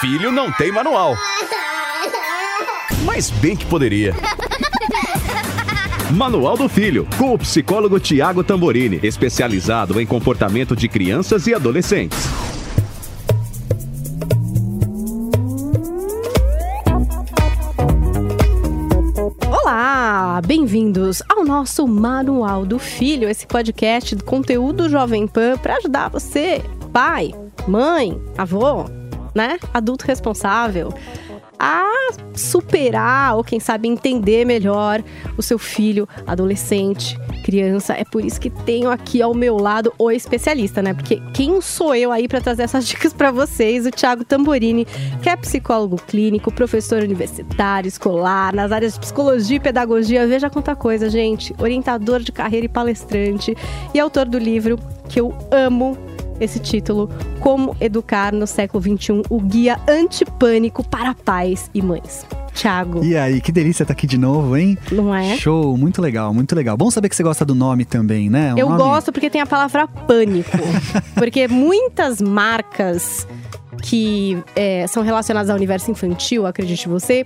filho não tem manual. Mas bem que poderia. Manual do Filho, com o psicólogo Tiago Tamborini, especializado em comportamento de crianças e adolescentes. Olá, bem-vindos ao nosso Manual do Filho, esse podcast do conteúdo Jovem Pan para ajudar você, pai, mãe, avô, né, adulto responsável a superar ou quem sabe entender melhor o seu filho, adolescente, criança. É por isso que tenho aqui ao meu lado o especialista, né? Porque quem sou eu aí para trazer essas dicas para vocês? O Thiago Tamborini, que é psicólogo clínico, professor universitário, escolar, nas áreas de psicologia e pedagogia. Veja quanta coisa, gente. Orientador de carreira e palestrante e autor do livro que eu amo esse título, Como Educar no Século XXI, o guia antipânico para pais e mães. Thiago. E aí, que delícia estar aqui de novo, hein? Não é? Show, muito legal, muito legal. Bom saber que você gosta do nome também, né? Um Eu nome... gosto porque tem a palavra pânico. porque muitas marcas que é, são relacionadas ao universo infantil, acredite você,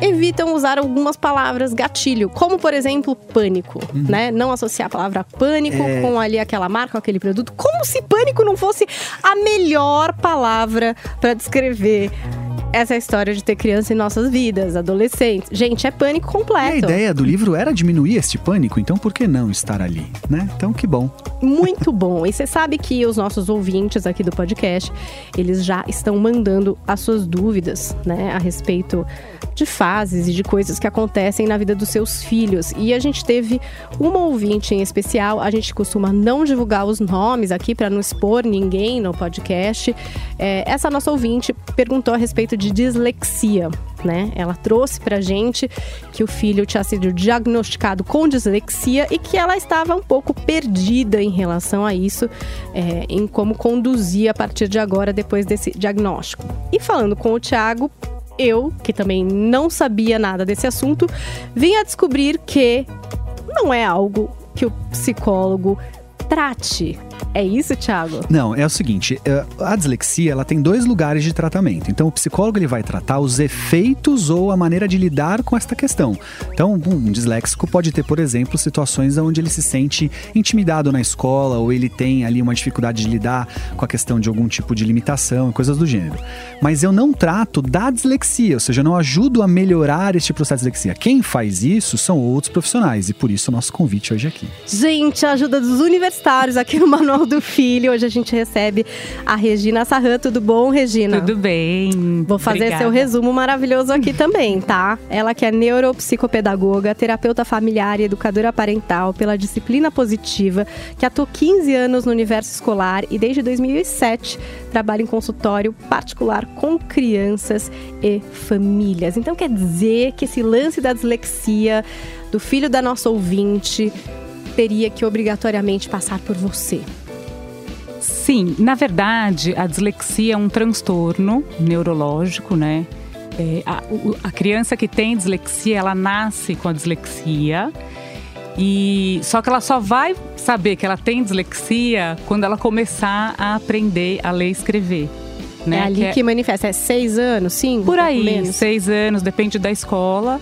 evitam usar algumas palavras gatilho, como por exemplo pânico, uhum. né? Não associar a palavra pânico é... com ali aquela marca, aquele produto, como se pânico não fosse a melhor palavra para descrever essa é a história de ter criança em nossas vidas, adolescentes. Gente, é pânico completo. E a ideia do livro era diminuir este pânico, então por que não estar ali, né? Então que bom. Muito bom. E você sabe que os nossos ouvintes aqui do podcast, eles já estão mandando as suas dúvidas, né, a respeito de fases e de coisas que acontecem na vida dos seus filhos. E a gente teve uma ouvinte em especial, a gente costuma não divulgar os nomes aqui para não expor ninguém no podcast. É, essa nossa ouvinte perguntou a respeito de dislexia. Né? Ela trouxe pra gente que o filho tinha sido diagnosticado com dislexia e que ela estava um pouco perdida em relação a isso, é, em como conduzir a partir de agora depois desse diagnóstico. E falando com o Thiago, eu, que também não sabia nada desse assunto, vim a descobrir que não é algo que o psicólogo trate é isso, Thiago? Não, é o seguinte, é, a dislexia ela tem dois lugares de tratamento. Então o psicólogo ele vai tratar os efeitos ou a maneira de lidar com esta questão. Então um disléxico pode ter, por exemplo, situações onde ele se sente intimidado na escola ou ele tem ali uma dificuldade de lidar com a questão de algum tipo de limitação, coisas do gênero. Mas eu não trato da dislexia, ou seja, eu não ajudo a melhorar este processo de dislexia. Quem faz isso são outros profissionais e por isso o nosso convite hoje aqui. Gente, a ajuda dos universitários aqui no Manual do Filho. Hoje a gente recebe a Regina Sarran. Tudo bom, Regina? Tudo bem. Vou fazer Obrigada. seu resumo maravilhoso aqui também, tá? Ela que é neuropsicopedagoga, terapeuta familiar e educadora parental pela disciplina positiva, que atuou 15 anos no universo escolar e desde 2007 trabalha em consultório particular com crianças e famílias. Então quer dizer que esse lance da dislexia do filho da nossa ouvinte teria que obrigatoriamente passar por você. Sim, na verdade, a dislexia é um transtorno neurológico, né? É, a, a criança que tem dislexia, ela nasce com a dislexia. E só que ela só vai saber que ela tem dislexia quando ela começar a aprender a ler e escrever. Né? É ali que, é... que manifesta. É seis anos, sim? Por aí, seis anos, depende da escola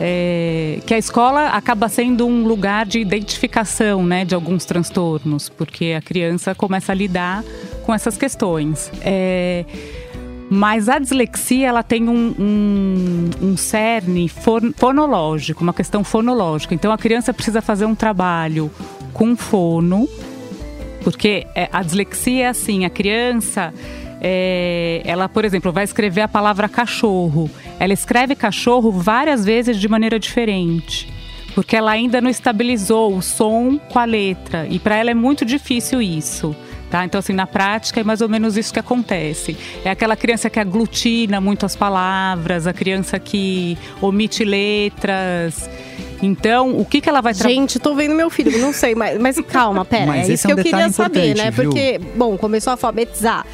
é, que a escola acaba sendo um lugar de identificação né, de alguns transtornos, porque a criança começa a lidar com essas questões. É, mas a dislexia ela tem um, um, um cerne fonológico, uma questão fonológica. Então a criança precisa fazer um trabalho com fono, porque é, a dislexia é assim, a criança é, ela, por exemplo, vai escrever a palavra cachorro. Ela escreve cachorro várias vezes de maneira diferente. Porque ela ainda não estabilizou o som com a letra. E para ela é muito difícil isso. Tá? Então, assim, na prática é mais ou menos isso que acontece. É aquela criança que aglutina muito as palavras, a criança que omite letras. Então, o que, que ela vai trabalhar? Gente, tô vendo meu filho, não sei, mas, mas calma, pera. Mas é isso que é um eu queria saber, né? Viu? Porque, bom, começou a alfabetizar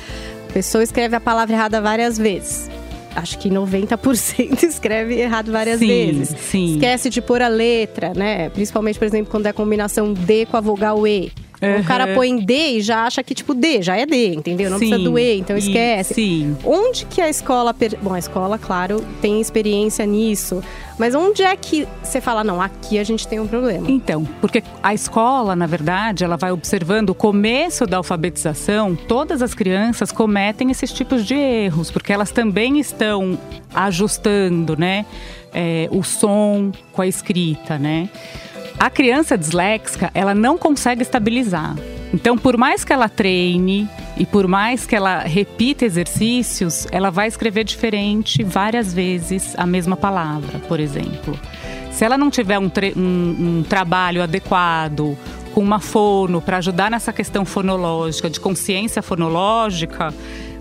pessoa escreve a palavra errada várias vezes. Acho que 90% escreve errado várias sim, vezes. Sim. Esquece de pôr a letra, né? Principalmente, por exemplo, quando é a combinação D com a vogal E. O cara põe D e já acha que, tipo, D, já é D, entendeu? Não Sim, precisa do E, então e- esquece. Sim. Onde que a escola. per- Bom, a escola, claro, tem experiência nisso. Mas onde é que você fala, não, aqui a gente tem um problema? Então, porque a escola, na verdade, ela vai observando o começo da alfabetização, todas as crianças cometem esses tipos de erros, porque elas também estão ajustando, né, é, o som com a escrita, né. A criança disléxica, ela não consegue estabilizar. Então, por mais que ela treine e por mais que ela repita exercícios, ela vai escrever diferente várias vezes a mesma palavra, por exemplo. Se ela não tiver um, um- um trabalho adequado, com uma fono, para ajudar nessa questão fonológica, de consciência fonológica,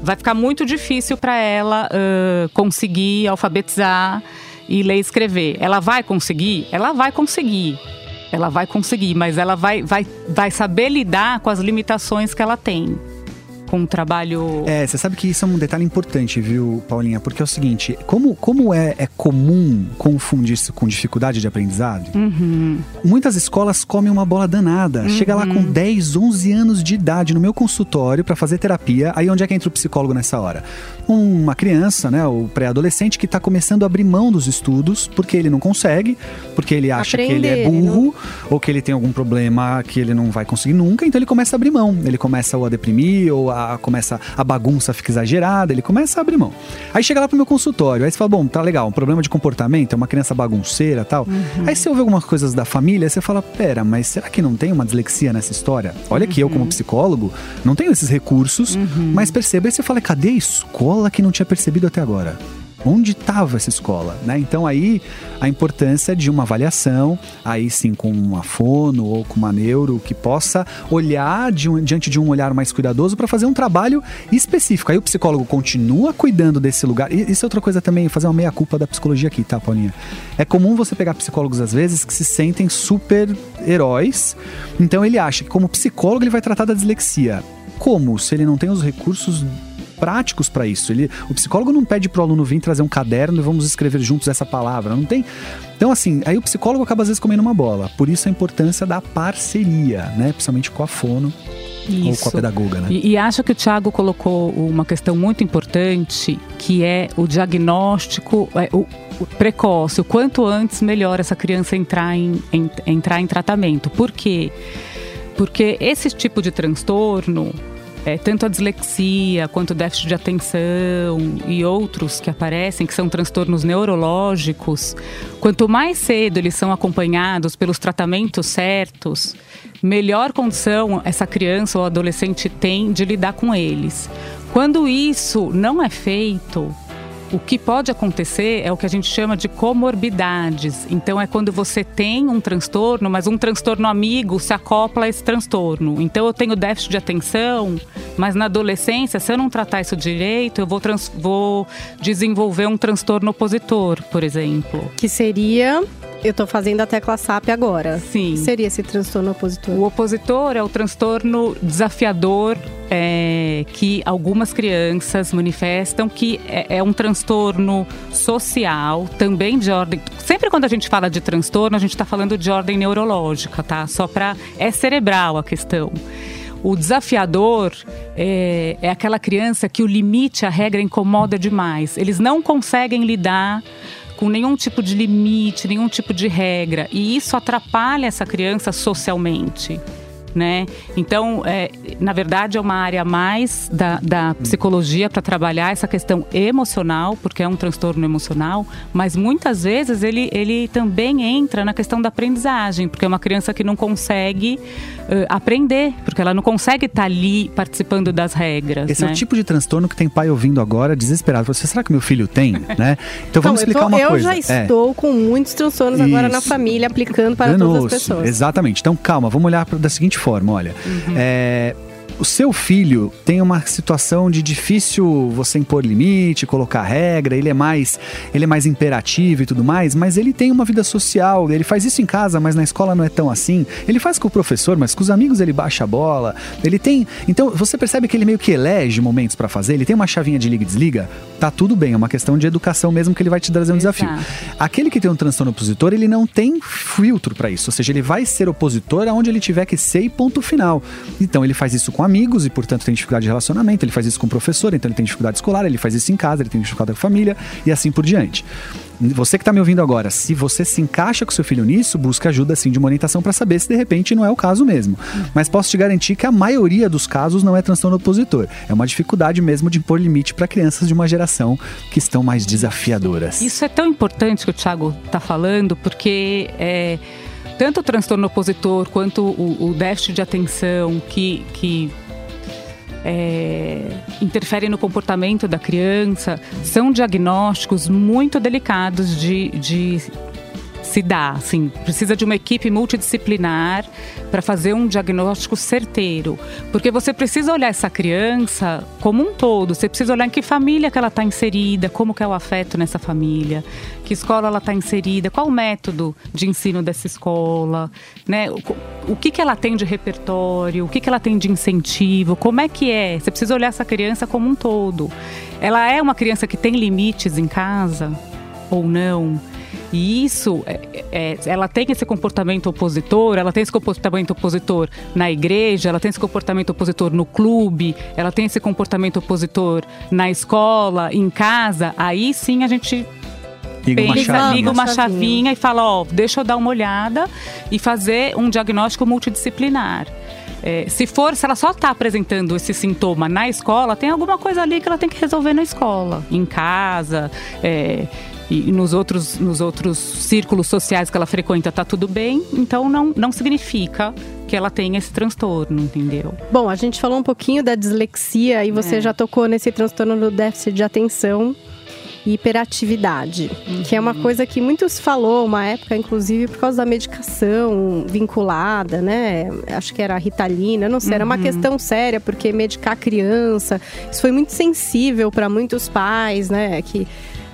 vai ficar muito difícil para ela ãh, conseguir alfabetizar e ler e escrever. Ela vai conseguir? Ela vai conseguir. Ela vai conseguir, mas ela vai, vai, vai saber lidar com as limitações que ela tem. Com o trabalho. É, você sabe que isso é um detalhe importante, viu, Paulinha? Porque é o seguinte, como, como é, é comum confundir isso com dificuldade de aprendizado, Uhum. muitas escolas comem uma bola danada. Chega lá com 10, 11 anos de idade no meu consultório para fazer terapia. Aí onde é que entra o psicólogo nessa hora? Uma criança, né, o pré-adolescente que tá começando a abrir mão dos estudos porque ele não consegue, porque ele acha que ele é Aprender, burro ou que ele tem algum problema que ele não vai conseguir nunca, então ele começa a abrir mão. Ele começa ou a deprimir ou a começa a bagunça fica exagerada, ele começa a abrir mão. Aí chega lá pro meu consultório, aí você fala, bom, tá legal, um problema de comportamento, é uma criança bagunceira, tal. Aí você ouve algumas coisas da família, você fala, pera, mas será que não tem uma dislexia nessa história? Olha que eu como psicólogo não tenho esses recursos, mas perceba, aí você fala, cadê a escola que não tinha percebido até agora? Onde estava essa escola, né? Então aí a importância de uma avaliação, aí sim com uma fono ou com uma neuro que possa olhar de um- diante de um olhar mais cuidadoso para fazer um trabalho específico. Aí o psicólogo continua cuidando desse lugar. E isso é outra coisa também, fazer uma meia culpa da psicologia aqui, tá, Paulinha? É comum você pegar psicólogos às vezes que se sentem super heróis. Então ele acha que como psicólogo ele vai tratar da dislexia. Como? Se ele não tem os recursos práticos para isso. Ele, o psicólogo não pede pro aluno vir trazer um caderno e vamos escrever juntos essa palavra. Não tem. Então, assim, aí o psicólogo acaba às vezes comendo uma bola. Por isso a importância da parceria, né? Principalmente com a fono ou com a Isso. pedagoga, né? E, e acho que o Tiago colocou uma questão muito importante, que é o diagnóstico é, o, o precoce. O quanto antes, melhor essa criança entrar em, em- entrar em tratamento. Por quê? Porque esse tipo de transtorno, é, tanto a dislexia quanto o déficit de atenção e outros que aparecem, que são transtornos neurológicos, quanto mais cedo eles são acompanhados pelos tratamentos certos, melhor condição essa criança ou adolescente tem de lidar com eles. Quando isso não é feito, o que pode acontecer é o que a gente chama de comorbidades. Então, é quando você tem um transtorno, mas um transtorno amigo se acopla a esse transtorno. Então, eu tenho déficit de atenção, mas na adolescência, se eu não tratar isso direito, eu vou, trans- vou desenvolver um transtorno opositor, por exemplo. Que seria. Eu tô fazendo a tecla SAP agora. Sim. Que seria esse transtorno opositor? O opositor é o transtorno desafiador é, que algumas crianças manifestam, que é, é um transtorno social, também de ordem. Sempre quando a gente fala de transtorno, a gente está falando de ordem neurológica, tá? Só para. É cerebral a questão. O desafiador é, é aquela criança que o limite, a regra incomoda demais. Eles não conseguem lidar com nenhum tipo de limite, nenhum tipo de regra. E isso atrapalha essa criança socialmente. Né? Então, é, na verdade, é uma área mais da, da psicologia para trabalhar essa questão emocional, porque é um transtorno emocional, mas muitas vezes ele, ele também entra na questão da aprendizagem, porque é uma criança que não consegue eh, aprender, porque ela não consegue estar ali participando das regras. Esse é né? o tipo de transtorno que tem pai ouvindo agora, desesperado. Você, será que meu filho tem? né? Então vamos eu, explicar tô- uma eu coisa. já É. estou com muitos transtornos agora na Isso. família, aplicando para todas as pessoas. Exatamente. Então, calma, vamos olhar pra- da seguinte forma: olha. Uhum. é, o seu filho tem uma situação de difícil você impor limite, colocar regra, ele é mais, ele é mais imperativo e tudo mais, mas ele tem uma vida social, ele faz isso em casa, mas na escola não é tão assim. Ele faz com o professor, mas com os amigos ele baixa a bola. Ele tem, então você percebe que ele meio que elege momentos para fazer, ele tem uma chavinha de liga e desliga, tá tudo bem, é uma questão de educação mesmo que ele vai te trazer um Exato. desafio. Aquele que tem um transtorno opositor, ele não tem filtro para isso, ou seja, ele vai ser opositor aonde ele tiver que ser e ponto final. Então ele faz isso com amigos e, portanto, tem dificuldade de relacionamento, ele faz isso com o professor, então ele tem dificuldade escolar, ele faz isso em casa, ele tem dificuldade com a família e assim por diante. Você que está me ouvindo agora, se você se encaixa com seu filho nisso, busca ajuda assim de uma orientação para saber se de repente não é o caso mesmo. Mas posso te garantir que a maioria dos casos não é transtorno opositor. É uma dificuldade mesmo de impor limite para crianças de uma geração que estão mais desafiadoras. Isso é tão importante que o Thiago está falando, porque é, tanto o transtorno opositor quanto o, o déficit de atenção que, que é, interferem no comportamento da criança são diagnósticos muito delicados de, de se dar. Assim, precisa de uma equipe multidisciplinar para fazer um diagnóstico certeiro. Porque você precisa olhar essa criança como um todo. Você precisa olhar em que família que ela está inserida, como que é o afeto nessa família, que escola ela está inserida, qual o método de ensino dessa escola, né? O, o que, que ela tem de repertório, o que, que ela tem de incentivo, como é que é. Você precisa olhar essa criança como um todo. Ela é uma criança que tem limites em casa ou não? E isso, é, é, ela tem esse comportamento opositor, ela tem esse comportamento opositor na igreja, ela tem esse comportamento opositor no clube, ela tem esse comportamento opositor na escola, em casa, aí sim a gente Liga uma pensa, chavinha. liga uma Chavinha. chavinha e fala, ó, deixa eu dar uma olhada e fazer um diagnóstico multidisciplinar. É, se for, se ela só está apresentando esse sintoma na escola, tem alguma coisa ali que ela tem que resolver na escola, em casa, é, e nos outros, nos outros círculos sociais que ela frequenta tá tudo bem, então não, não significa que ela tenha esse transtorno, entendeu? Bom, a gente falou um pouquinho da dislexia e você É. já tocou nesse transtorno do déficit de atenção e hiperatividade, que é uma coisa que muitos falou uma época, inclusive por causa da medicação vinculada, né? Acho que era a Ritalina, não sei, era uma questão séria porque medicar a criança, isso foi muito sensível para muitos pais, né? Que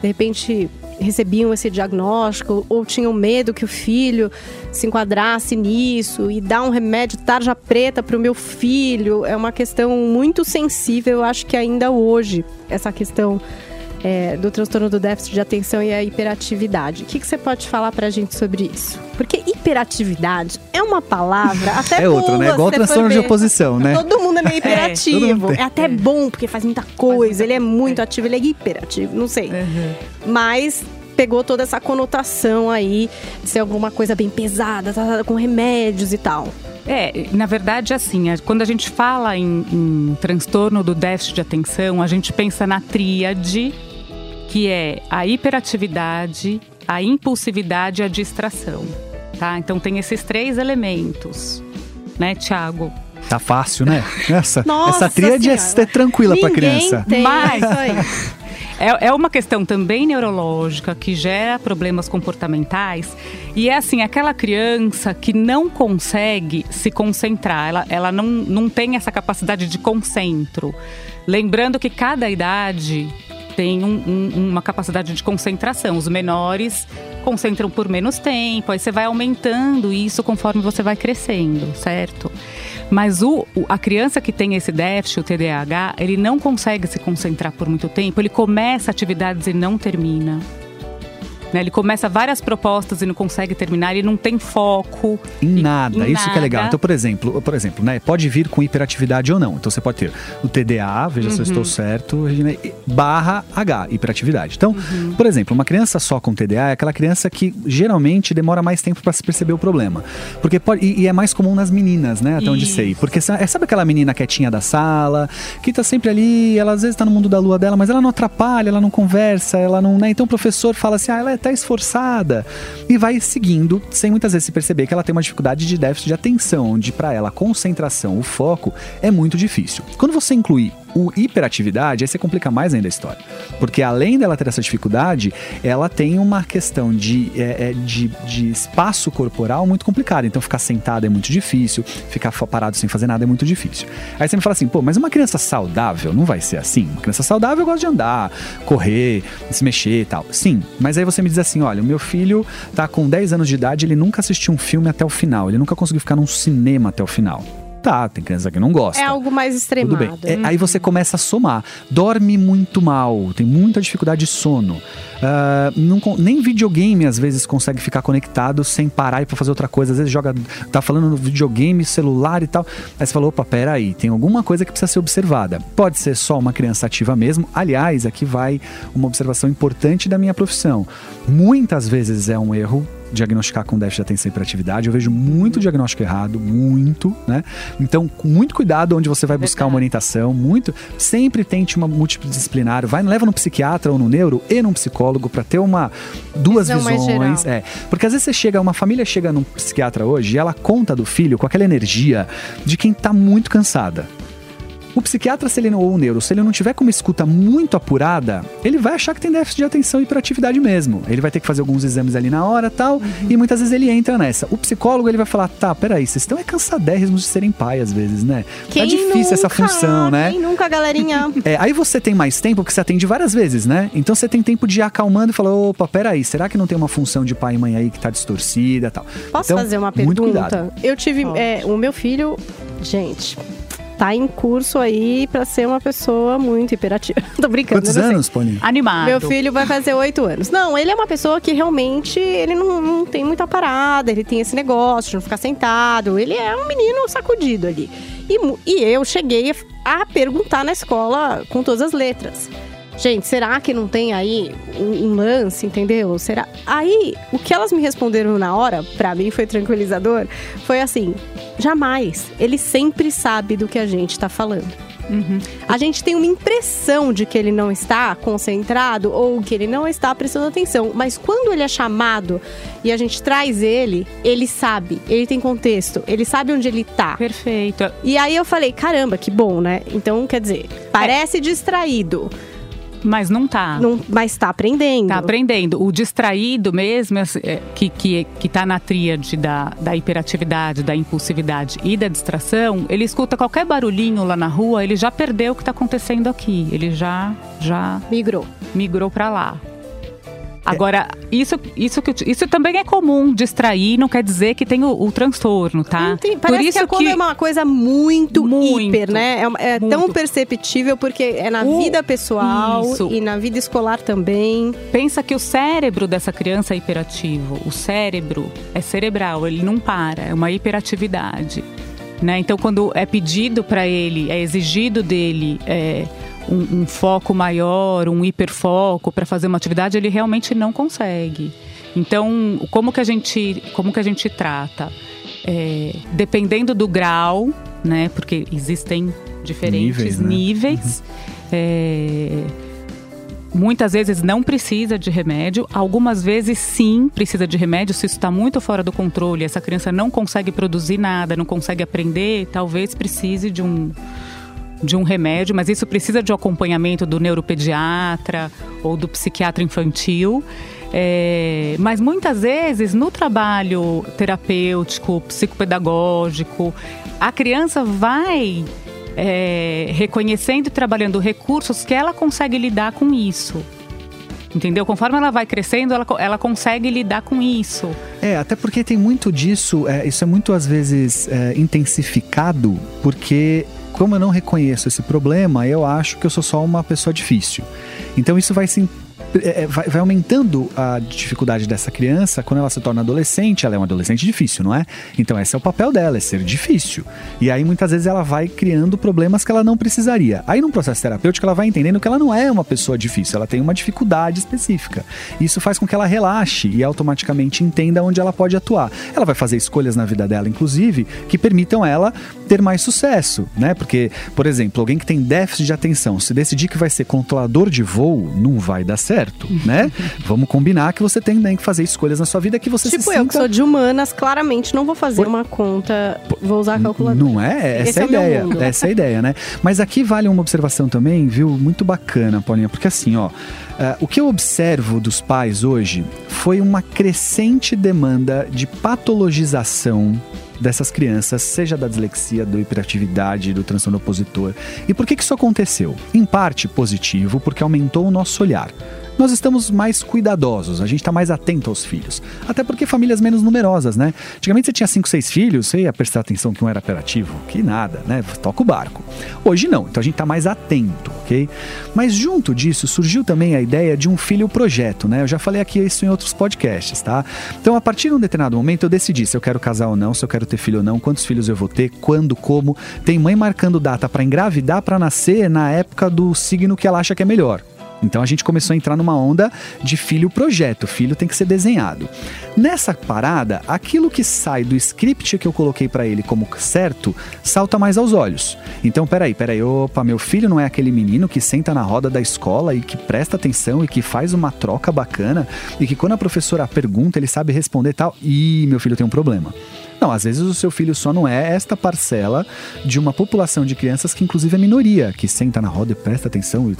de repente recebiam esse diagnóstico ou tinham medo que o filho se enquadrasse nisso e dar um remédio tarja preta para o meu filho é uma questão muito sensível. Eu acho que ainda hoje essa questão é, do transtorno do déficit de atenção e a hiperatividade. O que, que você pode falar pra gente sobre isso? Porque hiperatividade é uma palavra até É outra, né? boa, Igual transtorno de oposição, né? Todo mundo é meio todo hiperativo. É, tem. até bom, porque faz muita coisa. Ele é muito ativo, ele é hiperativo, não sei. Mas pegou toda essa conotação aí de ser alguma coisa bem pesada, tá, tá, com remédios e tal. É, na verdade, assim, a- quando a gente fala em, em transtorno do déficit de atenção, a gente pensa na tríade, que é a hiperatividade, a impulsividade e a distração. Tá? Então tem esses três elementos, né, Tiago? Tá fácil, né? Essa, Nossa essa tríade é, Senhora. é tranquila pra Ninguém criança. Tem Mas-. É, é uma questão também neurológica que gera problemas comportamentais e é assim, aquela criança que não consegue se concentrar, ela, ela não, não tem essa capacidade de concentro. Lembrando que cada idade tem um- um- uma capacidade de concentração. Os menores concentram por menos tempo, aí você vai aumentando isso conforme você vai crescendo, certo? Mas o, a criança que tem esse déficit, o TDAH, ele não consegue se concentrar por muito tempo, ele começa atividades e não termina. Né? Ele começa várias propostas e não consegue terminar, ele não tem foco. Em nada, Em isso que é legal. nada. Então, por exemplo, por exemplo, né, pode vir com hiperatividade ou não. Então você pode ter o TDA, veja se eu Uhum. estou certo, Regina, e- barra H, hiperatividade. Então, Uhum. por exemplo, uma criança só com TDA é aquela criança que geralmente demora mais tempo para se perceber o problema. Porque pode, e, e é mais comum nas meninas, né, até onde Isso. sei. Porque é, sabe aquela menina quietinha da sala, que tá sempre ali, ela às vezes tá no mundo da lua dela, mas ela não atrapalha, ela não conversa, ela não, né? Então o professor fala assim: "Ah, ela é até esforçada" e vai seguindo sem muitas vezes se perceber que ela tem uma dificuldade de déficit de atenção, onde para ela a concentração, o foco é muito difícil. Quando você inclui O hiperatividade, aí você complica mais ainda a história. Porque além dela ter essa dificuldade, ela tem uma questão de, é, é, de, de espaço corporal muito complicada. Então ficar sentada é muito difícil, ficar parado sem fazer nada é muito difícil. Aí você me fala assim, pô, mas uma criança saudável não vai ser assim? Uma criança saudável gosta de andar, correr, se mexer e tal. Sim, mas aí você me diz assim, olha, o meu filho tá com 10 anos de idade, ele nunca assistiu um filme até o final, ele nunca conseguiu ficar num cinema até o final. Tá, tem criança que não gosta. É algo mais extremado. Tudo bem. É, aí você começa a somar. Dorme muito mal, tem muita dificuldade de sono. Uh, não, nem videogame às vezes consegue ficar conectado sem parar e para fazer outra coisa. Às vezes joga, tá falando no videogame, celular e tal. Aí você falou, opa, peraí, tem alguma coisa que precisa ser observada. Pode ser só uma criança ativa mesmo. Aliás, aqui vai uma observação importante da minha profissão. Muitas vezes é um erro diagnosticar com déficit de atenção e hiperatividade. Eu vejo muito diagnóstico errado, muito, né? Então, com muito cuidado onde você vai buscar uma orientação, muito. Sempre tente uma multidisciplinar, vai, leva no psiquiatra ou no neuro e num psicólogo para ter uma duas Visão visões, é. Porque às vezes você chega, uma família chega num psiquiatra hoje e ela conta do filho com aquela energia de quem tá muito cansada. O psiquiatra, se ele não, ou o neuro, se ele não tiver com uma escuta muito apurada, ele vai achar que tem déficit de atenção e hiperatividade mesmo. Ele vai ter que fazer alguns exames ali na hora tal, uhum. e muitas vezes ele entra nessa. O psicólogo, ele vai falar, tá, peraí, vocês estão é cansadérrimos de serem pai às vezes, né? Tá quem tá difícil nunca, essa função, né? Quem nunca, galerinha? É, aí você tem mais tempo, porque você atende várias vezes, né? Então você tem tempo de ir acalmando e falar, opa, peraí, será que não tem uma função de pai e mãe aí que tá distorcida tal? Posso então, fazer uma pergunta? Eu tive, é, o meu filho, gente, tá em curso aí para ser uma pessoa muito hiperativa. Tô brincando. Quantos anos, Paulinho? Animado. Meu filho vai fazer oito anos. Não, ele é uma pessoa que realmente ele não, não tem muita parada, ele tem esse negócio de não ficar sentado. Ele é um menino sacudido ali. E, e eu cheguei a perguntar na escola com todas as letras. Gente, será que não tem aí um, um, lance, entendeu? Será? Aí, o que elas me responderam na hora, para mim foi tranquilizador, foi assim: jamais. Ele sempre sabe do que a gente tá falando. Uhum. A gente tem uma impressão de que ele não está concentrado ou que ele não está prestando atenção, mas quando ele é chamado e a gente traz ele, ele sabe, ele tem contexto, ele sabe onde ele está. Perfeito. E aí eu falei, caramba, que bom, né? Então, quer dizer, parece é. distraído. Mas não tá. Não, mas tá aprendendo. Tá aprendendo. O distraído mesmo, é, que, que, que tá na tríade da, da hiperatividade, da impulsividade e da distração, ele escuta qualquer barulhinho lá na rua, ele já perdeu o que tá acontecendo aqui. Ele já, já... Migrou. Migrou para lá. Agora, isso, isso, isso também é comum, distrair não quer dizer que tem o, o transtorno, tá? Tem, parece Por isso que, é quando é uma coisa muito, muito hiper, né? É, é tão perceptível porque é na o, vida pessoal isso. e na vida escolar também. Pensa que o cérebro dessa criança é hiperativo. O cérebro é cerebral, ele não para, é uma hiperatividade. Né? Então, quando é pedido para ele, é exigido dele é, um, um foco maior, um hiperfoco para fazer uma atividade, ele realmente não consegue. Então, como que a gente, como que a gente trata? É, dependendo do grau, né? Porque existem diferentes níveis. Né? níveis uhum. é, muitas vezes não precisa de remédio, algumas vezes sim precisa de remédio. Se isso está muito fora do controle, essa criança não consegue produzir nada, não consegue aprender, talvez precise de um de um remédio, mas isso precisa de um acompanhamento do neuropediatra ou do psiquiatra infantil. É, mas muitas vezes no trabalho terapêutico, psicopedagógico, a criança vai é, reconhecendo e trabalhando recursos que ela consegue lidar com isso. Entendeu? Conforme ela vai crescendo, ela, ela consegue lidar com isso. É, até porque tem muito disso, é, isso é muito às vezes é, intensificado, porque como eu não reconheço esse problema, eu acho que eu sou só uma pessoa difícil. Então isso vai se é, é, vai, aumentando a dificuldade dessa criança quando ela se torna adolescente. Ela é uma adolescente difícil, não é? Então, esse é o papel dela, é ser difícil. E aí, muitas vezes, ela vai criando problemas que ela não precisaria. Aí, num processo terapêutico, ela vai entendendo que ela não é uma pessoa difícil, ela tem uma dificuldade específica. Isso faz com que ela relaxe e automaticamente entenda onde ela pode atuar. Ela vai fazer escolhas na vida dela, inclusive, que permitam ela ter mais sucesso, né? Porque, por exemplo, alguém que tem déficit de atenção, se decidir que vai ser controlador de voo, não vai dar certo, né? Vamos combinar que você tem que fazer escolhas na sua vida que você tipo se eu, sinta... que sou de humanas, claramente não vou fazer uma conta, vou usar a calculadora. Não é? Essa é é a ideia. Essa é a ideia, né? Mas aqui vale uma observação também, viu? Muito bacana, Paulinha, porque assim, ó, eh, o que eu observo dos pais hoje foi uma crescente demanda de patologização dessas crianças, seja da dislexia, da hiperatividade, do transtorno opositor. E por que, que isso aconteceu? Em parte positivo, porque aumentou o nosso olhar. Nós estamos mais cuidadosos, a gente está mais atento aos filhos. Até porque famílias menos numerosas, né? Antigamente você tinha 5, 6 filhos, você ia prestar atenção que um era operativo, que nada, né? Toca o barco. Hoje não, então a gente está mais atento, ok? Mas junto disso surgiu também a ideia de um filho projeto, né? Eu já falei aqui isso em outros podcasts, tá? Então a partir de um determinado momento eu decidi se eu quero casar ou não, se eu quero ter filho ou não, quantos filhos eu vou ter, quando, como. Tem mãe marcando data para engravidar, para nascer na época do signo que ela acha que é melhor. Então a gente começou a entrar numa onda de filho projeto, filho tem que ser desenhado. Nessa parada, aquilo que sai do script que eu coloquei para ele como certo, salta mais aos olhos. Então, peraí, peraí, opa, meu filho não é aquele menino que senta na roda da escola e que presta atenção e que faz uma troca bacana e que quando a professora pergunta, ele sabe responder e tal. Ih, meu filho tem um problema. Não, às vezes o seu filho só não é esta parcela de uma população de crianças que inclusive é minoria, que senta na roda e presta atenção,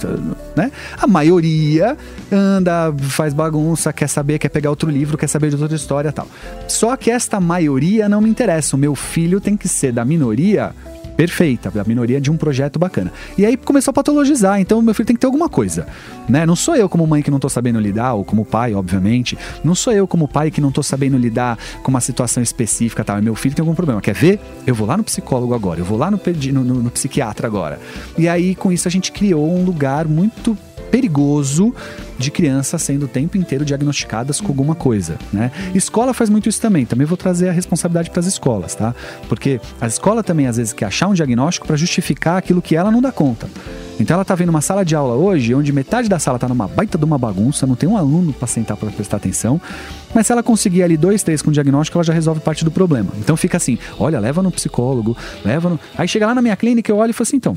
né? A maioria anda, faz bagunça, quer saber, quer pegar outro livro, quer saber de outra história tal. Só que esta maioria não me interessa. O meu filho tem que ser da minoria perfeita, da minoria de um projeto bacana. E aí começou a patologizar, então meu filho tem que ter alguma coisa, né? Não sou eu como mãe que não tô sabendo lidar, ou como pai, obviamente. Não sou eu como pai que não tô sabendo lidar com uma situação específica, tal. Meu filho tem algum problema. Quer ver? Eu vou lá no psicólogo agora, eu vou lá no, no, no- no psiquiatra agora. E aí com isso a gente criou um lugar muito perigoso de crianças sendo o tempo inteiro diagnosticadas com alguma coisa, né? Escola faz muito isso também. Também vou trazer a responsabilidade para as escolas, tá? Porque a escola também às vezes quer achar um diagnóstico para justificar aquilo que ela não dá conta. Então ela tá vendo uma sala de aula hoje, onde metade da sala tá numa baita de uma bagunça, não tem um aluno para sentar para prestar atenção. Mas se ela conseguir ali dois, três com diagnóstico, ela já resolve parte do problema. Então fica assim, olha, leva no psicólogo, leva no. Aí chega lá na minha clínica, eu olho e falo assim, então,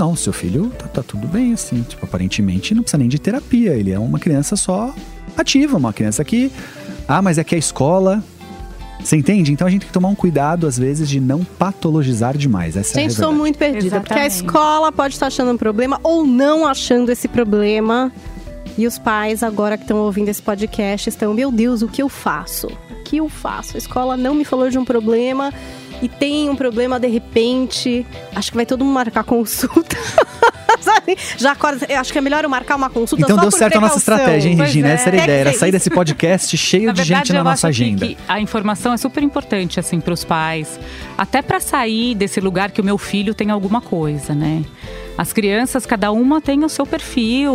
não, seu filho tá, tá tudo bem, assim. Tipo, aparentemente não precisa nem de terapia. Ele é uma criança só ativa, uma criança que. Ah, mas é que a escola. Você entende? Então a gente tem que tomar um cuidado, às vezes, de não patologizar demais. Essa é a Gente, sou muito perdida. Porque a Exatamente. escola pode estar achando um problema ou não achando esse problema. E os pais, agora que estão ouvindo esse podcast, estão, meu Deus, o que eu faço? O que eu faço? A escola não me falou de um problema e tem um problema de repente. Acho que vai todo mundo marcar consulta. Sabe? Já acorda, eu acho que é melhor eu marcar uma consulta Então só deu por certo a nossa estratégia, hein, Regina? é. Essa era a Quer ideia, era sair desse podcast cheio Na de verdade, gente na eu nossa acho agenda. que a informação é super importante assim para os pais, até para sair desse lugar que o meu filho tem alguma coisa, né? As crianças, cada uma tem o seu perfil,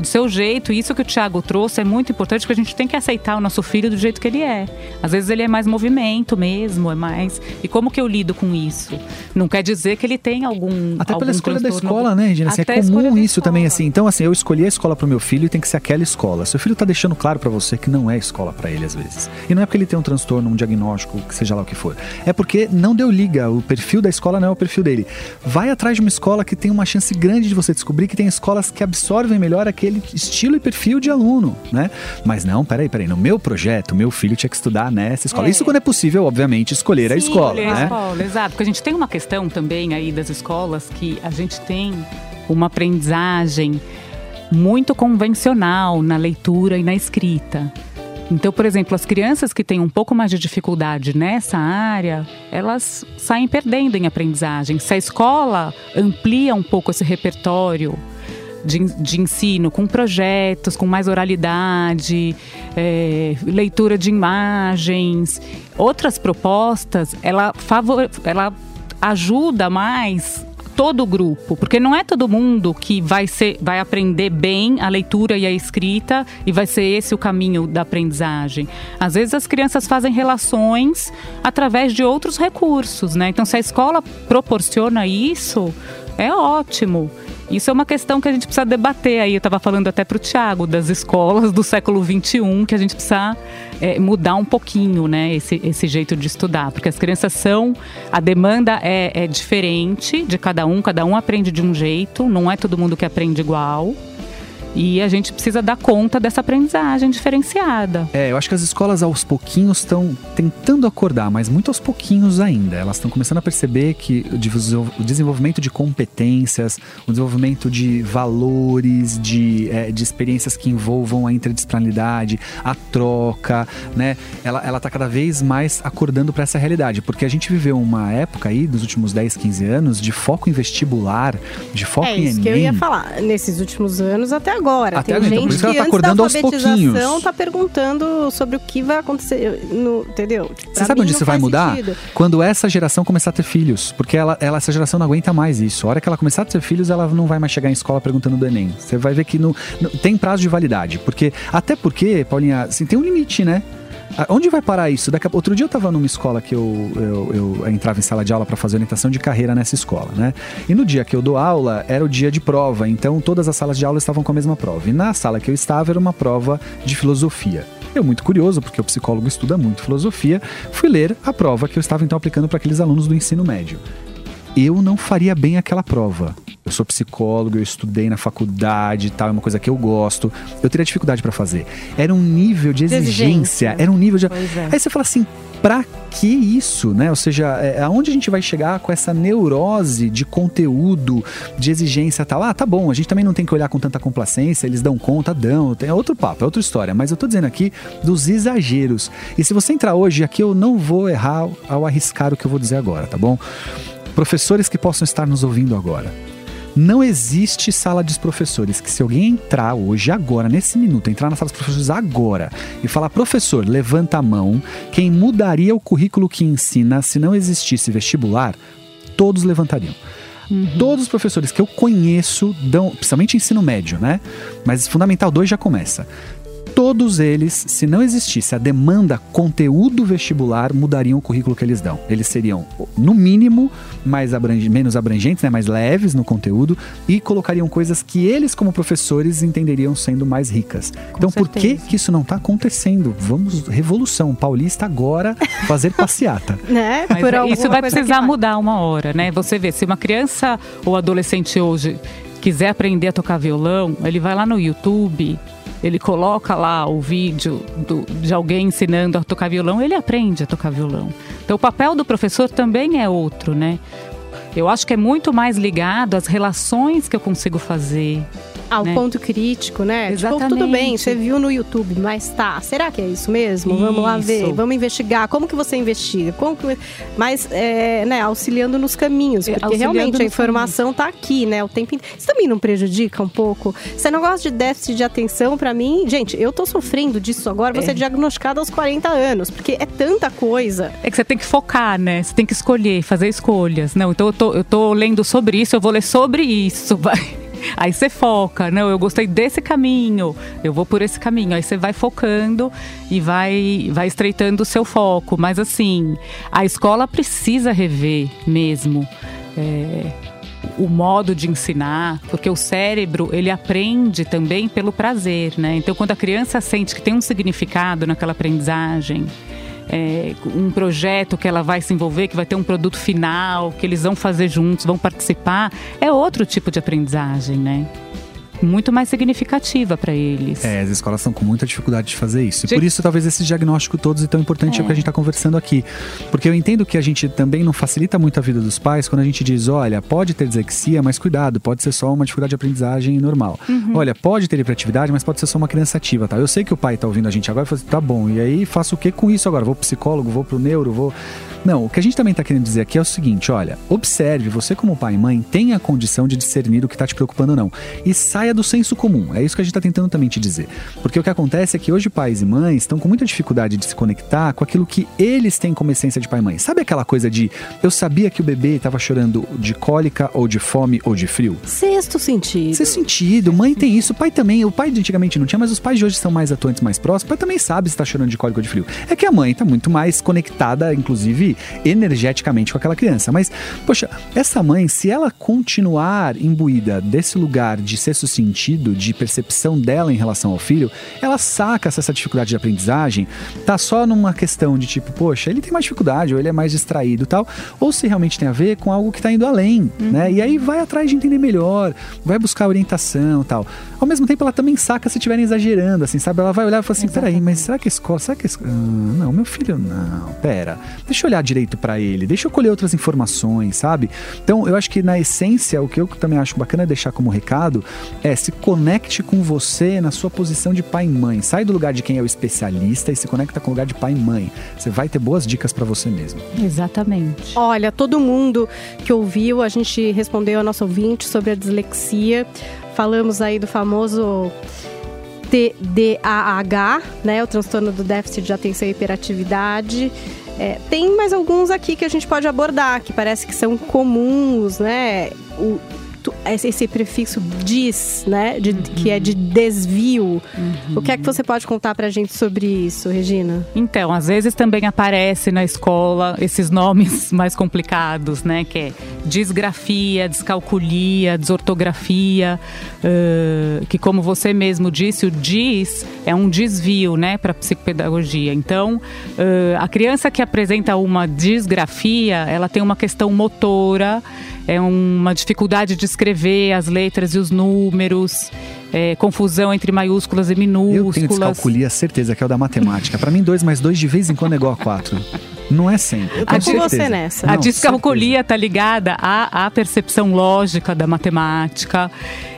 o seu jeito. Isso que o Thiago trouxe é muito importante, porque a gente tem que aceitar o nosso filho do jeito que ele é. Às vezes ele é mais movimento mesmo, é mais. E como que eu lido com isso? Não quer dizer que ele tem algum. Até algum pela escolha da escola, né, Regina? Assim, é comum isso também, assim. Então, assim, eu escolhi a escola pro meu filho e tem que ser aquela escola. Seu filho tá deixando claro pra você que não é escola pra ele, às vezes. E não é porque ele tem um transtorno, um diagnóstico, que seja lá o que for. É porque não deu liga. O perfil da escola não é o perfil dele. Vai atrás de uma escola que tem uma chance grande de você descobrir que tem escolas que absorvem melhor aquele estilo e perfil de aluno, né? Mas não, peraí, peraí. No meu projeto, meu filho tinha que estudar nessa escola. É. Isso quando é possível, obviamente, escolher a Sim, escola, escolher a né? escola, exato. Porque a gente tem uma questão também aí das escolas que a gente tem uma aprendizagem muito convencional na leitura e na escrita. Então, por exemplo, as crianças que têm um pouco mais de dificuldade nessa área, elas saem perdendo em aprendizagem. Se a escola amplia um pouco esse repertório de, de ensino com projetos, com mais oralidade, é, leitura de imagens, outras propostas, ela, favor, ela ajuda mais todo o grupo, porque não é todo mundo que vai ser, vai aprender bem a leitura e a escrita e vai ser esse o caminho da aprendizagem. Às vezes as crianças fazem relações através de outros recursos, né? Então se a escola proporciona isso, é ótimo. Isso é uma questão que a gente precisa debater aí. Eu estava falando até para o Tiago das escolas do século XXI, que a gente precisa é, mudar um pouquinho, né, esse, esse jeito de estudar, porque as crianças são, a demanda é, é diferente de cada um, cada um aprende de um jeito, não é todo mundo que aprende igual. E a gente precisa dar conta dessa aprendizagem diferenciada. É, eu acho que as escolas aos pouquinhos estão tentando acordar, mas muito aos pouquinhos ainda. Elas estão começando a perceber que o desenvolvimento de competências, o desenvolvimento de valores, de, é, de experiências que envolvam a interdisciplinaridade, a troca, né? Ela, ela tá cada vez mais acordando para essa realidade, porque a gente viveu uma época aí, dos últimos 10, 15 anos, de foco em vestibular, de foco é em isso Enem. que eu ia falar. Nesses últimos anos até agora. Até Tem agora, então, por gente isso que ela tá acordando da aos pouquinhos. tá perguntando sobre o que vai acontecer, no, entendeu? Você Pra sabe mim onde isso vai mudar? sentido. Quando essa geração começar a ter filhos. Porque ela, ela, essa geração não aguenta mais isso. A hora que ela começar a ter filhos, ela não vai mais chegar em escola perguntando do Enem. Você vai ver que no, no- tem prazo de validade. Porque, até porque, Paulinha, assim, tem um limite, né? Ah, Onde vai parar isso? Daqui a... Outro dia eu estava numa escola que eu, eu, eu entrava em sala de aula para fazer orientação de carreira nessa escola, né? E no dia que eu dou aula, era o dia de prova, então todas as salas de aula estavam com a mesma prova. E na sala que eu estava era uma prova de filosofia. Eu, muito curioso, porque o psicólogo estuda muito filosofia, fui ler a prova que eu estava então aplicando para aqueles alunos do ensino médio. Eu não faria bem aquela prova. Eu sou psicólogo, eu estudei na faculdade e tal, é uma coisa que eu gosto. Eu teria dificuldade para fazer. Era um nível de exigência, era um nível de. Pois é. Aí você fala assim, pra que isso, né? Ou seja, é, aonde a gente vai chegar com essa neurose de conteúdo, de exigência tal? Ah, tá bom, a gente também não tem que olhar com tanta complacência, eles dão conta, dão. Tem é outro papo, é outra história. Mas eu tô dizendo aqui dos exageros. E se você entrar hoje, aqui eu não vou errar ao arriscar o que eu vou dizer agora, tá bom? Professores que possam estar nos ouvindo agora. Não existe sala dos professores que se alguém entrar hoje, agora, nesse minuto, entrar na sala dos professores agora e falar, professor, levanta a mão, quem mudaria o currículo que ensina se não existisse vestibular, todos levantariam. Todos os professores que eu conheço dão, principalmente ensino médio, né? Mas Fundamental 2 já começa. Todos eles, se não existisse a demanda conteúdo vestibular, mudariam o currículo que eles dão. Eles seriam, no mínimo, mais abrange- menos abrangentes, né, mais leves no conteúdo e colocariam coisas que eles, como professores, entenderiam sendo mais ricas. então, por que, certeza. que isso não está acontecendo? Vamos, revolução paulista agora fazer passeata. Né? Mas Por é- alguma isso vai precisar mudar uma hora, né? Você vê, se uma criança ou adolescente hoje quiser aprender a tocar violão, ele vai lá no YouTube, ele coloca lá o vídeo do- de alguém ensinando a tocar violão, ele aprende a tocar violão. Então o papel do professor também é outro, né? Eu acho que é muito mais ligado às relações que eu consigo fazer. Ao né? ponto crítico, né? Tipo, Exatamente. tudo bem, você viu no YouTube, mas tá, será que é isso mesmo? Vamos lá ver, Isso. vamos investigar. Como que você investiga? Como que... Mas, é, né, auxiliando nos caminhos, É, porque auxiliando realmente a informação tá aqui, né, o tempo inteiro. Isso também não prejudica um pouco? Esse negócio de déficit de atenção, pra mim, gente, eu tô sofrendo disso agora, vou É. ser diagnosticada aos 40 anos, porque é tanta coisa. É que você tem que focar, né? Você tem que escolher, fazer escolhas. Não, então eu tô, eu tô lendo sobre isso, eu vou ler sobre isso. Vai. Aí você foca, não, eu gostei desse caminho, eu vou por esse caminho. Aí você vai focando e vai, vai estreitando o seu foco. Mas assim, a escola precisa rever mesmo. é, o modo de ensinar, porque o cérebro ele aprende também pelo prazer, né? Então quando a criança sente que tem um significado naquela aprendizagem, é, um projeto que ela vai se envolver, que vai ter um produto final, que eles vão fazer juntos, vão participar, é outro tipo de aprendizagem, né? Muito mais significativa para eles. É, as escolas estão com muita dificuldade de fazer isso. E por isso, talvez, esse diagnóstico todos é tão importante é. o que a gente está conversando aqui. Porque eu entendo que a gente também não facilita muito a vida dos pais quando a gente diz: olha, pode ter dislexia, mas cuidado, pode ser só uma dificuldade de aprendizagem normal. Olha, pode ter hiperatividade, mas pode ser só uma criança ativa, tá? Eu sei que o pai está ouvindo a gente agora e fala assim, tá bom, e aí faço o que com isso agora? Vou pro psicólogo, vou pro neuro, vou. Não, o que a gente também está querendo dizer aqui é o seguinte: olha, observe, você como pai e mãe tem a condição de discernir o que está te preocupando ou não. E saia do senso comum. É isso que a gente está tentando também te dizer. Porque o que acontece é que hoje pais e mães estão com muita dificuldade de se conectar com aquilo que eles têm como essência de pai e mãe. Sabe aquela coisa de eu sabia que o bebê estava chorando de cólica ou de fome ou de frio? Sexto sentido. Esse sentido, mãe tem isso, o pai também. O pai de antigamente não tinha, mas os pais de hoje são mais atuantes, mais próximos. O pai também sabe se está chorando de cólica ou de frio. É que a mãe está muito mais conectada, inclusive energeticamente com aquela criança. Mas, poxa, essa mãe, se ela continuar imbuída desse lugar de sexto sentido de percepção dela em relação ao filho, ela saca se essa dificuldade de aprendizagem tá só numa questão de tipo, poxa, ele tem mais dificuldade, ou ele é mais distraído e tal, ou se realmente tem a ver com algo que está indo além, uhum. né? E aí vai atrás de entender melhor, vai buscar orientação e tal. Ao mesmo tempo, ela também saca se estiverem exagerando, assim, sabe? Ela vai olhar e fala assim, Exatamente. peraí, mas será que a escola, será que a escola... Ah, não, meu filho, não, pera, deixa eu olhar direito para ele, deixa eu colher outras informações, sabe? Então, eu acho que na essência, o que eu também acho bacana deixar como recado é se conecte com você na sua posição de pai e mãe. Sai do lugar de quem é o especialista e se conecta com o lugar de pai e mãe. Você vai ter boas dicas para você mesmo. Exatamente. Olha, todo mundo que ouviu, a gente respondeu a nossa ouvinte sobre a dislexia. Falamos aí do famoso TDAH, né, o transtorno do déficit de atenção e hiperatividade. É, tem mais alguns aqui que a gente pode abordar, que parece que são comuns, né? O, esse prefixo diz, né? De, uhum. Que é de desvio. Uhum. O que é que você pode contar pra gente sobre isso, Regina? Então, às vezes também aparece na escola esses nomes mais complicados, né? Que é disgrafia, descalculia, desortografia, uh, que como você mesmo disse, o diz é um desvio, né, para psicopedagogia. Então, uh, a criança que apresenta uma disgrafia, ela tem uma questão motora, é uma dificuldade de escrever as letras e os números, é, confusão entre maiúsculas e minúsculas. Eu tenho descalculia, certeza que é o da matemática. Para mim, 2 mais 2 de vez em quando é igual a 4. Não é sempre. Eu tô com você nessa. Não, a descalculia está ligada à, à percepção lógica da matemática.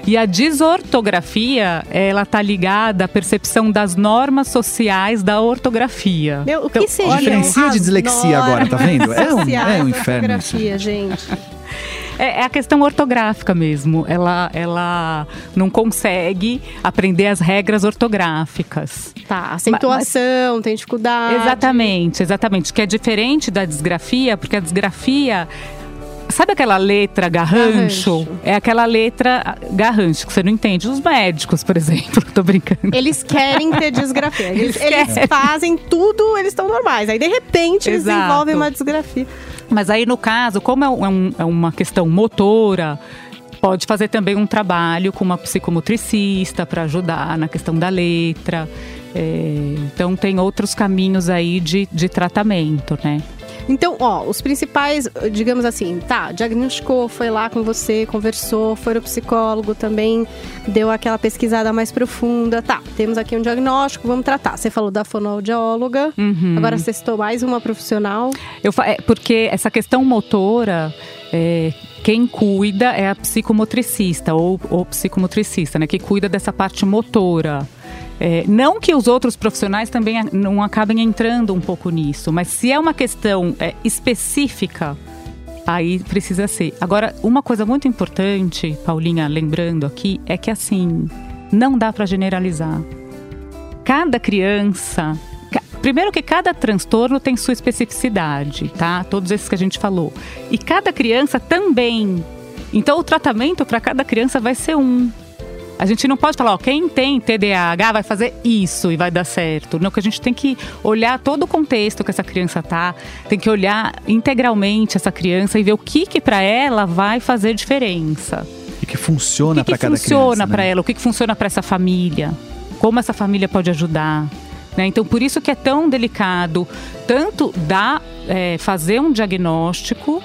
E a desortografia, ela tá ligada à percepção das normas sociais da ortografia. Meu, o que então, seria? Diferencia de dislexia agora, tá vendo? É um, é um inferno. Ortografia, gente. É, é, a questão ortográfica mesmo. Ela, ela não consegue aprender as regras ortográficas. Tá, acentuação, mas, tem dificuldade. Exatamente, exatamente. Que é diferente da disgrafia, porque a disgrafia Sabe aquela letra garrancho? garrancho? É aquela letra garrancho que você não entende. Os médicos, por exemplo, tô brincando. Eles querem ter disgrafia. Eles, eles, eles fazem tudo, eles estão normais. Aí, de repente, eles Exato. desenvolvem uma disgrafia. Mas aí, no caso, como é, um, é uma questão motora, pode fazer também um trabalho com uma psicomotricista para ajudar na questão da letra. É, então, tem outros caminhos aí de, de tratamento, né? Então, ó, os principais, digamos assim, tá, diagnosticou, foi lá com você, conversou, foi no psicólogo também, deu aquela pesquisada mais profunda. Tá, temos aqui um diagnóstico, vamos tratar. Você falou da fonoaudióloga, uhum. agora você citou mais uma profissional. Eu, é, porque essa questão motora. É, quem cuida é a psicomotricista ou, ou psicomotricista, né? Que cuida dessa parte motora. É, não que os outros profissionais também não acabem entrando um pouco nisso, mas se é uma questão é, específica, aí precisa ser. Agora, uma coisa muito importante, Paulinha, lembrando aqui, é que assim, não dá para generalizar. Cada criança Primeiro que cada transtorno tem sua especificidade, tá? Todos esses que a gente falou. E cada criança também. Então o tratamento para cada criança vai ser um. A gente não pode falar, ó, quem tem TDAH vai fazer isso e vai dar certo. Não, que a gente tem que olhar todo o contexto que essa criança tá, tem que olhar integralmente essa criança e ver o que que para ela vai fazer diferença. E que funciona para cada criança. O que funciona para né? ela, o que, que funciona para essa família, como essa família pode ajudar. Né? Então, por isso que é tão delicado tanto dar, é, fazer um diagnóstico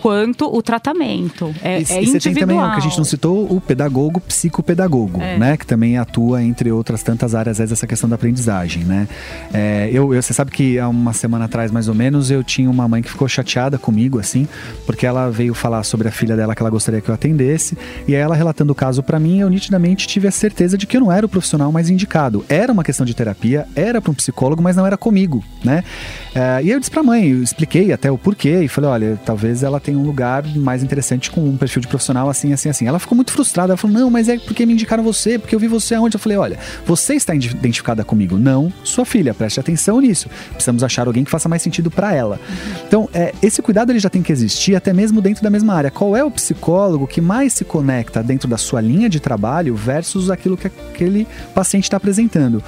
quanto o tratamento. É, e, é e você tem também, o que a gente não citou, o pedagogo psicopedagogo, é. né? Que também atua, entre outras tantas áreas, essa questão da aprendizagem, né? É, eu, eu, você sabe que há uma semana atrás, mais ou menos, eu tinha uma mãe que ficou chateada comigo, assim, porque ela veio falar sobre a filha dela que ela gostaria que eu atendesse, e aí ela relatando o caso para mim, eu nitidamente tive a certeza de que eu não era o profissional mais indicado. Era uma questão de terapia, era para um psicólogo, mas não era comigo, né? É, e eu disse pra mãe, eu expliquei até o porquê, e falei, olha, talvez ela tem um lugar mais interessante com um perfil de profissional assim, assim, assim. Ela ficou muito frustrada. Ela falou: Não, mas é porque me indicaram você, porque eu vi você aonde. Eu falei: Olha, você está identificada comigo, não sua filha. Preste atenção nisso. Precisamos achar alguém que faça mais sentido para ela. Então, é, esse cuidado ele já tem que existir até mesmo dentro da mesma área. Qual é o psicólogo que mais se conecta dentro da sua linha de trabalho versus aquilo que aquele paciente está apresentando?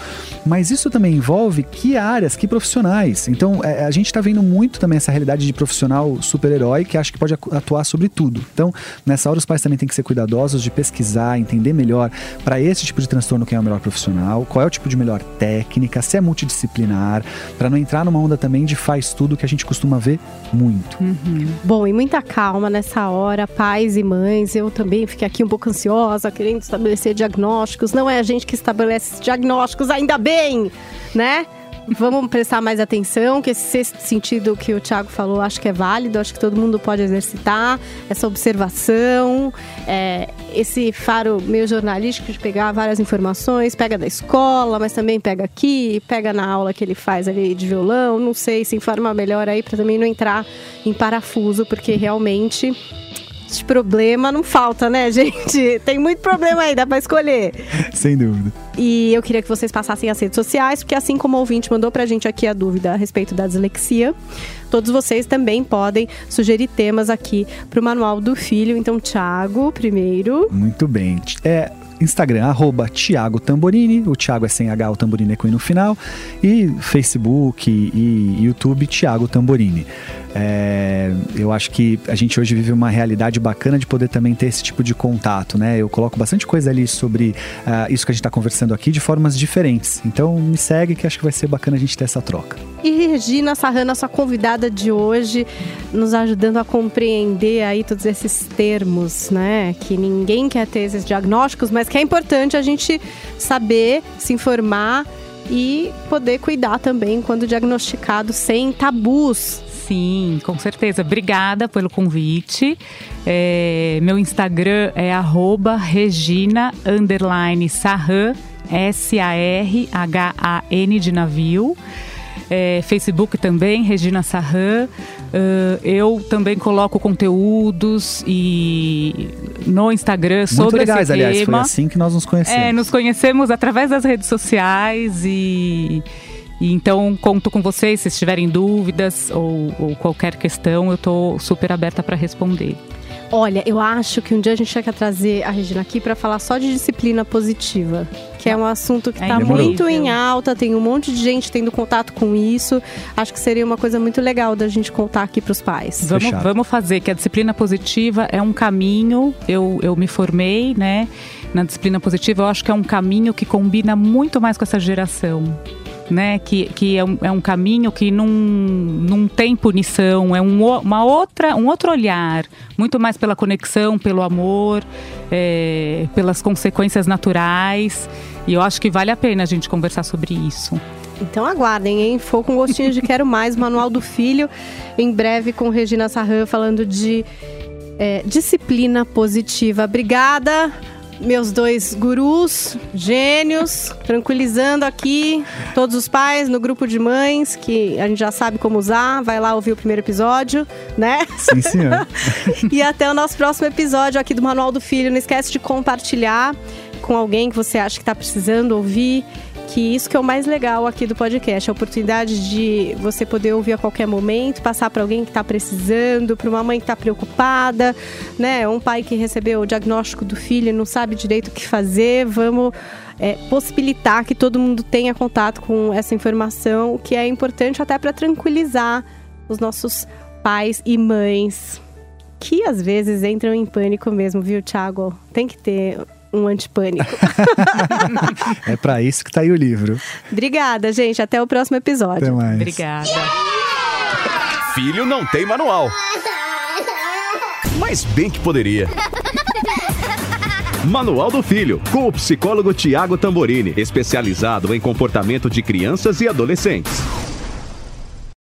Mas isso também envolve que áreas, que profissionais. Então, é, a gente está vendo muito também essa realidade de profissional super-herói que acha acho que pode atuar sobre tudo. Então, nessa hora, os pais também têm que ser cuidadosos de pesquisar, entender melhor para esse tipo de transtorno quem é o melhor profissional, qual é o tipo de melhor técnica, se é multidisciplinar, para não entrar numa onda também de faz tudo que a gente costuma ver muito. Uhum. Bom, e muita calma nessa hora, pais e mães. Eu também fiquei aqui um pouco ansiosa, querendo estabelecer diagnósticos. Não é a gente que estabelece diagnósticos, ainda bem, né? Vamos prestar mais atenção, que esse sexto sentido que o Thiago falou, acho que é válido, acho que todo mundo pode exercitar essa observação, é, esse faro meio jornalístico de pegar várias informações, pega da escola, mas também pega aqui, pega na aula que ele faz ali de violão, não sei, se informa melhor aí para também não entrar em parafuso, porque realmente de problema não falta, né, gente? Tem muito problema aí, dá pra escolher. Sem dúvida. E eu queria que vocês passassem as redes sociais, porque assim como o ouvinte mandou pra gente aqui a dúvida a respeito da dislexia, todos vocês também podem sugerir temas aqui pro Manual do Filho. Então, Thiago, primeiro. Muito bem. É, Instagram, arroba Thiago Tamborini, o Thiago é sem H, o Tamborini é com I no final, e Facebook e YouTube Thiago Tamborini. É, eu acho que a gente hoje vive uma realidade bacana de poder também ter esse tipo de contato, né? Eu coloco bastante coisa ali sobre uh, isso que a gente está conversando aqui de formas diferentes. Então me segue que acho que vai ser bacana a gente ter essa troca. E Regina Sarrana, sua convidada de hoje, nos ajudando a compreender aí todos esses termos, né? Que ninguém quer ter esses diagnósticos, mas que é importante a gente saber, se informar e poder cuidar também quando diagnosticado sem tabus, Sim, com certeza. Obrigada pelo convite. É, meu Instagram é Regina Sarran, S-A-R-H-A-N de navio. É, Facebook também, Regina Sarran. Uh, eu também coloco conteúdos e no Instagram Muito sobre legais, esse aliás, tema. Foi assim que nós nos conhecemos. É, nos conhecemos através das redes sociais e e então conto com vocês se tiverem dúvidas ou, ou qualquer questão, eu estou super aberta para responder. Olha, eu acho que um dia a gente tinha que trazer a Regina aqui para falar só de disciplina positiva, que é um assunto que está é muito em alta, tem um monte de gente tendo contato com isso. Acho que seria uma coisa muito legal da gente contar aqui para os pais. Vamos, vamos fazer, que a disciplina positiva é um caminho. Eu, eu me formei, né? Na disciplina positiva, eu acho que é um caminho que combina muito mais com essa geração né? Que, que é, um, é um caminho que não, não tem punição, é um, uma outra, um outro olhar, muito mais pela conexão, pelo amor, é, pelas consequências naturais. E eu acho que vale a pena a gente conversar sobre isso. Então aguardem, hein? For com gostinho de Quero Mais, Manual do Filho. Em breve com Regina Sarran falando de é, disciplina positiva. Obrigada meus dois gurus, gênios, tranquilizando aqui todos os pais no grupo de mães, que a gente já sabe como usar. Vai lá ouvir o primeiro episódio, né? Sim, senhor. e até o nosso próximo episódio aqui do Manual do Filho. Não esquece de compartilhar com alguém que você acha que está precisando ouvir que isso que é o mais legal aqui do podcast, a oportunidade de você poder ouvir a qualquer momento, passar para alguém que está precisando, para uma mãe que está preocupada, né? Um pai que recebeu o diagnóstico do filho e não sabe direito o que fazer. Vamos é, possibilitar que todo mundo tenha contato com essa informação, que é importante até para tranquilizar os nossos pais e mães que às vezes entram em pânico mesmo, viu, Thiago? Tem que ter um antipânico. é para isso que tá aí o livro. Obrigada, gente. Até o próximo episódio. Até mais. Obrigada. Filho não tem manual. Mas bem que poderia. Manual do Filho, com o psicólogo Tiago Tamborini, especializado em comportamento de crianças e adolescentes.